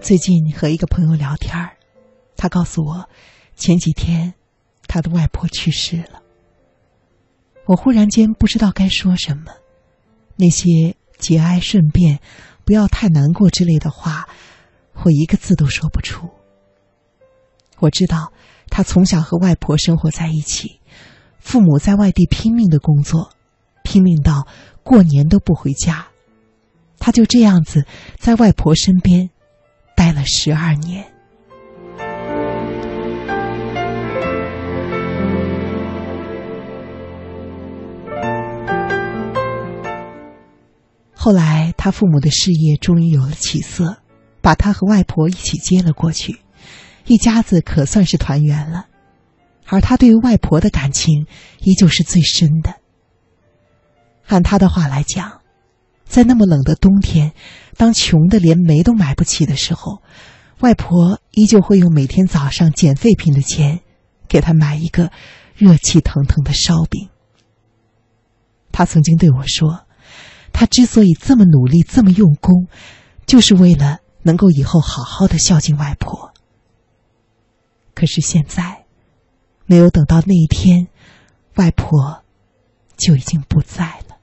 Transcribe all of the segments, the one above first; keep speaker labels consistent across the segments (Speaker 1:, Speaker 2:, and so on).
Speaker 1: 最近和一个朋友聊天儿，他告诉我，前几天他的外婆去世了。我忽然间不知道该说什么，那些节哀顺变、不要太难过之类的话，我一个字都说不出。我知道他从小和外婆生活在一起，父母在外地拼命的工作，拼命到过年都不回家，他就这样子在外婆身边待了十二年。后来，他父母的事业终于有了起色，把他和外婆一起接了过去，一家子可算是团圆了。而他对于外婆的感情依旧是最深的。按他的话来讲，在那么冷的冬天，当穷的连煤都买不起的时候，外婆依旧会用每天早上捡废品的钱，给他买一个热气腾腾的烧饼。他曾经对我说。他之所以这么努力、这么用功，就是为了能够以后好好的孝敬外婆。可是现在，没有等到那一天，外婆就已经不在了。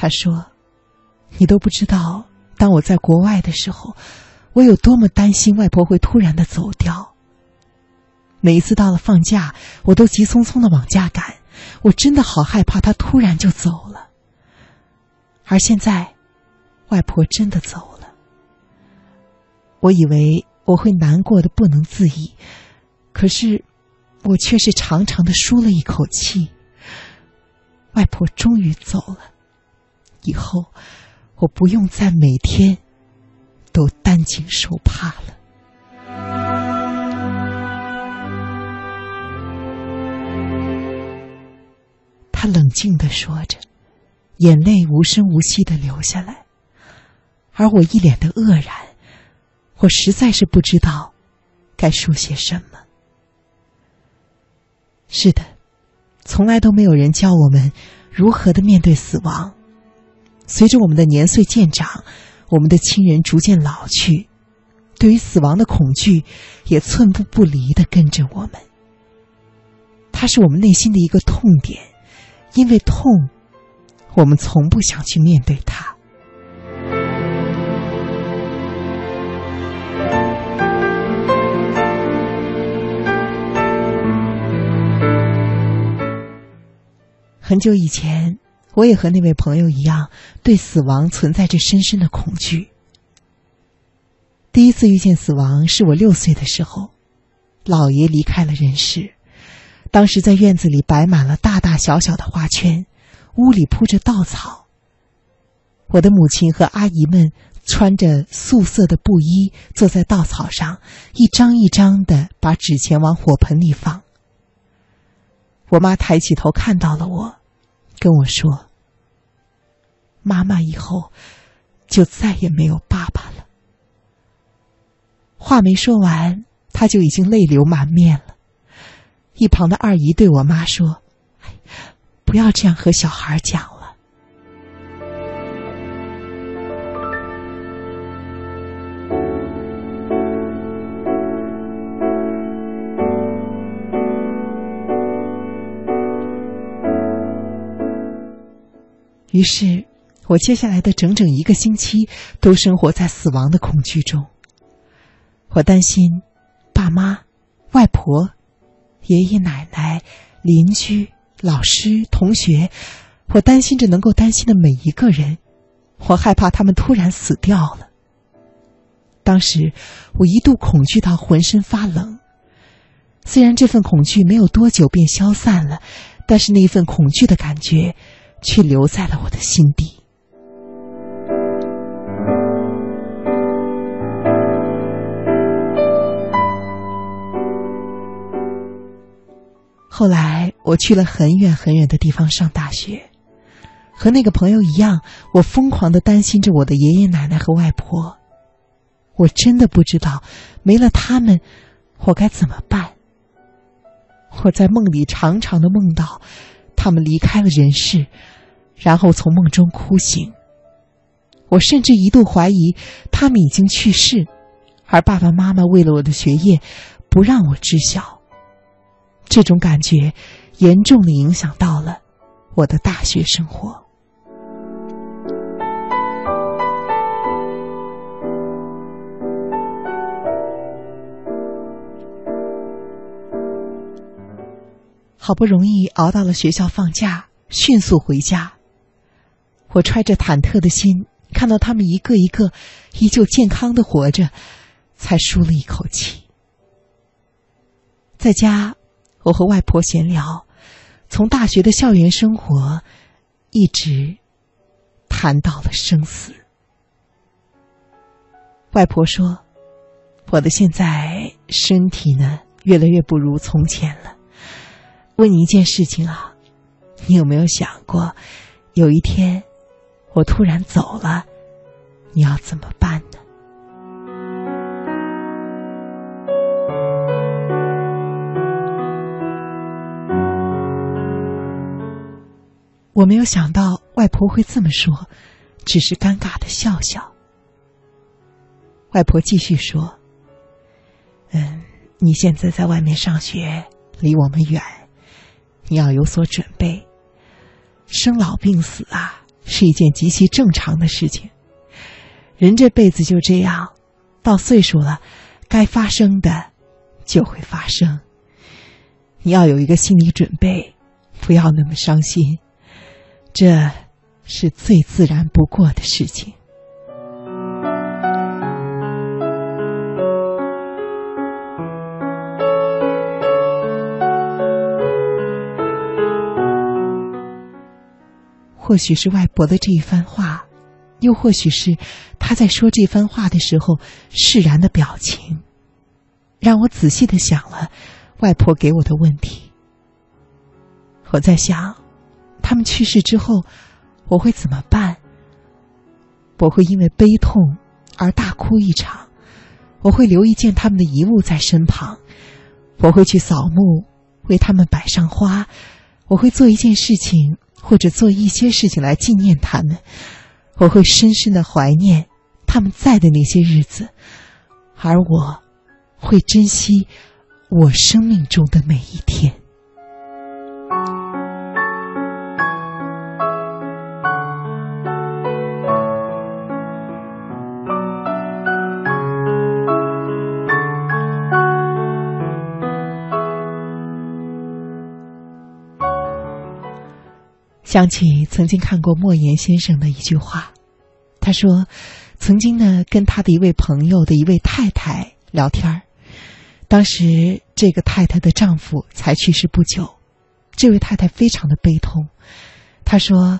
Speaker 1: 他说：“你都不知道。”当我在国外的时候，我有多么担心外婆会突然的走掉。每一次到了放假，我都急匆匆的往家赶，我真的好害怕她突然就走了。而现在，外婆真的走了，我以为我会难过的不能自已，可是，我却是长长的舒了一口气。外婆终于走了，以后。我不用再每天都担惊受怕了。他冷静的说着，眼泪无声无息的流下来，而我一脸的愕然，我实在是不知道该说些什么。是的，从来都没有人教我们如何的面对死亡。随着我们的年岁渐长，我们的亲人逐渐老去，对于死亡的恐惧也寸步不离的跟着我们。它是我们内心的一个痛点，因为痛，我们从不想去面对它。很久以前。我也和那位朋友一样，对死亡存在着深深的恐惧。第一次遇见死亡是我六岁的时候，姥爷离开了人世。当时在院子里摆满了大大小小的花圈，屋里铺着稻草。我的母亲和阿姨们穿着素色的布衣，坐在稻草上，一张一张的把纸钱往火盆里放。我妈抬起头看到了我。跟我说：“妈妈以后就再也没有爸爸了。”话没说完，他就已经泪流满面了。一旁的二姨对我妈说：“不要这样和小孩讲。”于是，我接下来的整整一个星期都生活在死亡的恐惧中。我担心爸妈、外婆、爷爷奶奶、邻居、老师、同学，我担心着能够担心的每一个人。我害怕他们突然死掉了。当时，我一度恐惧到浑身发冷。虽然这份恐惧没有多久便消散了，但是那份恐惧的感觉。却留在了我的心底。后来，我去了很远很远的地方上大学，和那个朋友一样，我疯狂的担心着我的爷爷奶奶和外婆。我真的不知道，没了他们，我该怎么办。我在梦里长长的梦到，他们离开了人世，然后从梦中哭醒。我甚至一度怀疑他们已经去世，而爸爸妈妈为了我的学业，不让我知晓。这种感觉严重的影响到了我的大学生活。好不容易熬到了学校放假，迅速回家。我揣着忐忑的心，看到他们一个一个依旧健康的活着，才舒了一口气。在家，我和外婆闲聊，从大学的校园生活，一直谈到了生死。外婆说：“我的现在身体呢，越来越不如从前了。”问你一件事情啊，你有没有想过，有一天我突然走了，你要怎么办呢？我没有想到外婆会这么说，只是尴尬的笑笑。外婆继续说：“嗯，你现在在外面上学，离我们远。”你要有所准备，生老病死啊，是一件极其正常的事情。人这辈子就这样，到岁数了，该发生的就会发生。你要有一个心理准备，不要那么伤心，这是最自然不过的事情。或许是外婆的这一番话，又或许是他在说这番话的时候释然的表情，让我仔细的想了外婆给我的问题。我在想，他们去世之后，我会怎么办？我会因为悲痛而大哭一场，我会留一件他们的遗物在身旁，我会去扫墓，为他们摆上花，我会做一件事情。或者做一些事情来纪念他们，我会深深的怀念他们在的那些日子，而我会珍惜我生命中的每一天。想起曾经看过莫言先生的一句话，他说：“曾经呢，跟他的一位朋友的一位太太聊天儿，当时这个太太的丈夫才去世不久，这位太太非常的悲痛。她说：‘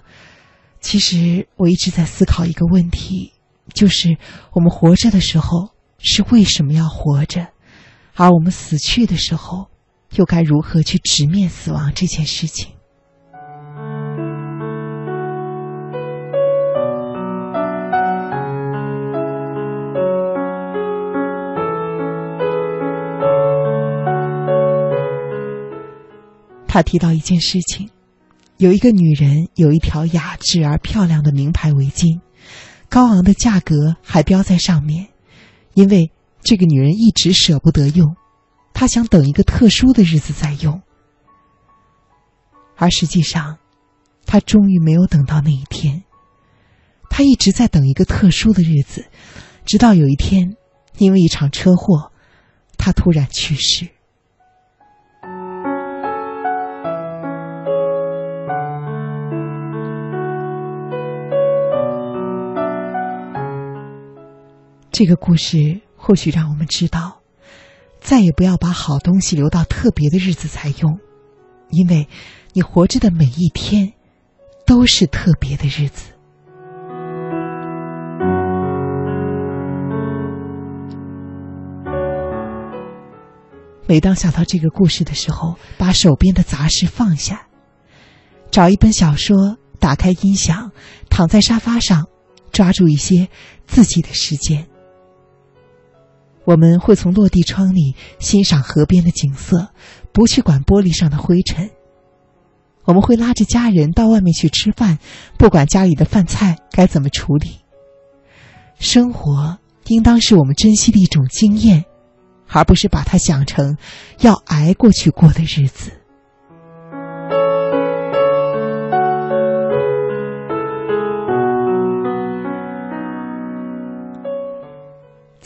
Speaker 1: 其实我一直在思考一个问题，就是我们活着的时候是为什么要活着，而我们死去的时候又该如何去直面死亡这件事情。’”他提到一件事情：有一个女人有一条雅致而漂亮的名牌围巾，高昂的价格还标在上面。因为这个女人一直舍不得用，她想等一个特殊的日子再用。而实际上，她终于没有等到那一天。她一直在等一个特殊的日子，直到有一天，因为一场车祸，她突然去世。这个故事或许让我们知道，再也不要把好东西留到特别的日子才用，因为你活着的每一天都是特别的日子。每当想到这个故事的时候，把手边的杂事放下，找一本小说，打开音响，躺在沙发上，抓住一些自己的时间。我们会从落地窗里欣赏河边的景色，不去管玻璃上的灰尘。我们会拉着家人到外面去吃饭，不管家里的饭菜该怎么处理。生活应当是我们珍惜的一种经验，而不是把它想成要挨过去过的日子。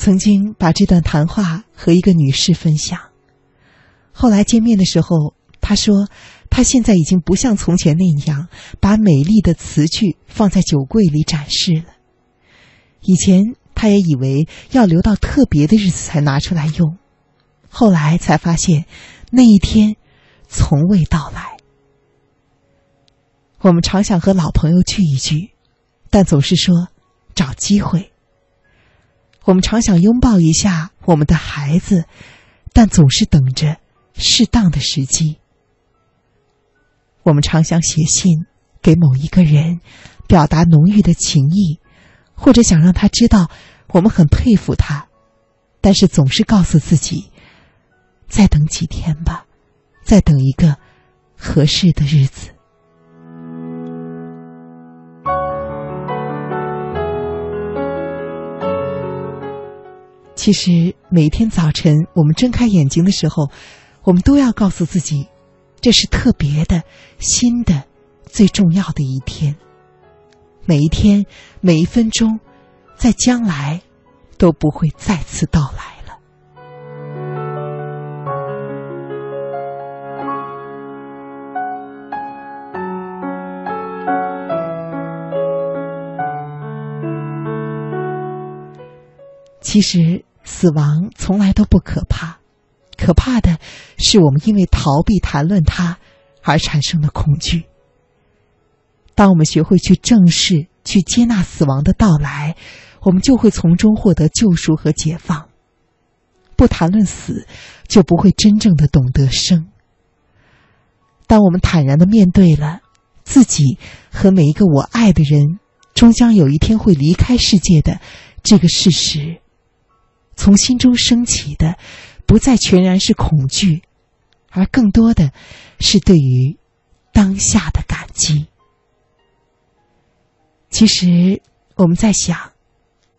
Speaker 1: 曾经把这段谈话和一个女士分享，后来见面的时候，她说。他现在已经不像从前那样把美丽的词句放在酒柜里展示了。以前他也以为要留到特别的日子才拿出来用，后来才发现那一天从未到来。我们常想和老朋友聚一聚，但总是说找机会。我们常想拥抱一下我们的孩子，但总是等着适当的时机。我们常想写信给某一个人，表达浓郁的情谊，或者想让他知道我们很佩服他，但是总是告诉自己，再等几天吧，再等一个合适的日子。其实每天早晨我们睁开眼睛的时候，我们都要告诉自己。这是特别的、新的、最重要的一天。每一天、每一分钟，在将来都不会再次到来其实，死亡从来都不可怕。可怕的是，我们因为逃避谈论它而产生的恐惧。当我们学会去正视、去接纳死亡的到来，我们就会从中获得救赎和解放。不谈论死，就不会真正的懂得生。当我们坦然的面对了自己和每一个我爱的人终将有一天会离开世界的这个事实，从心中升起的。不再全然是恐惧，而更多的是对于当下的感激。其实我们在想，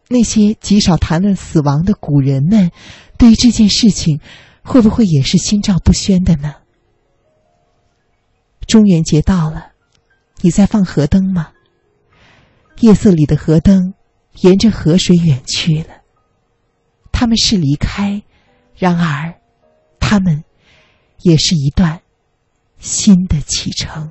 Speaker 1: 那些极少谈论死亡的古人们，对于这件事情，会不会也是心照不宣的呢？中元节到了，你在放河灯吗？夜色里的河灯，沿着河水远去了，他们是离开。然而，他们也是一段新的启程。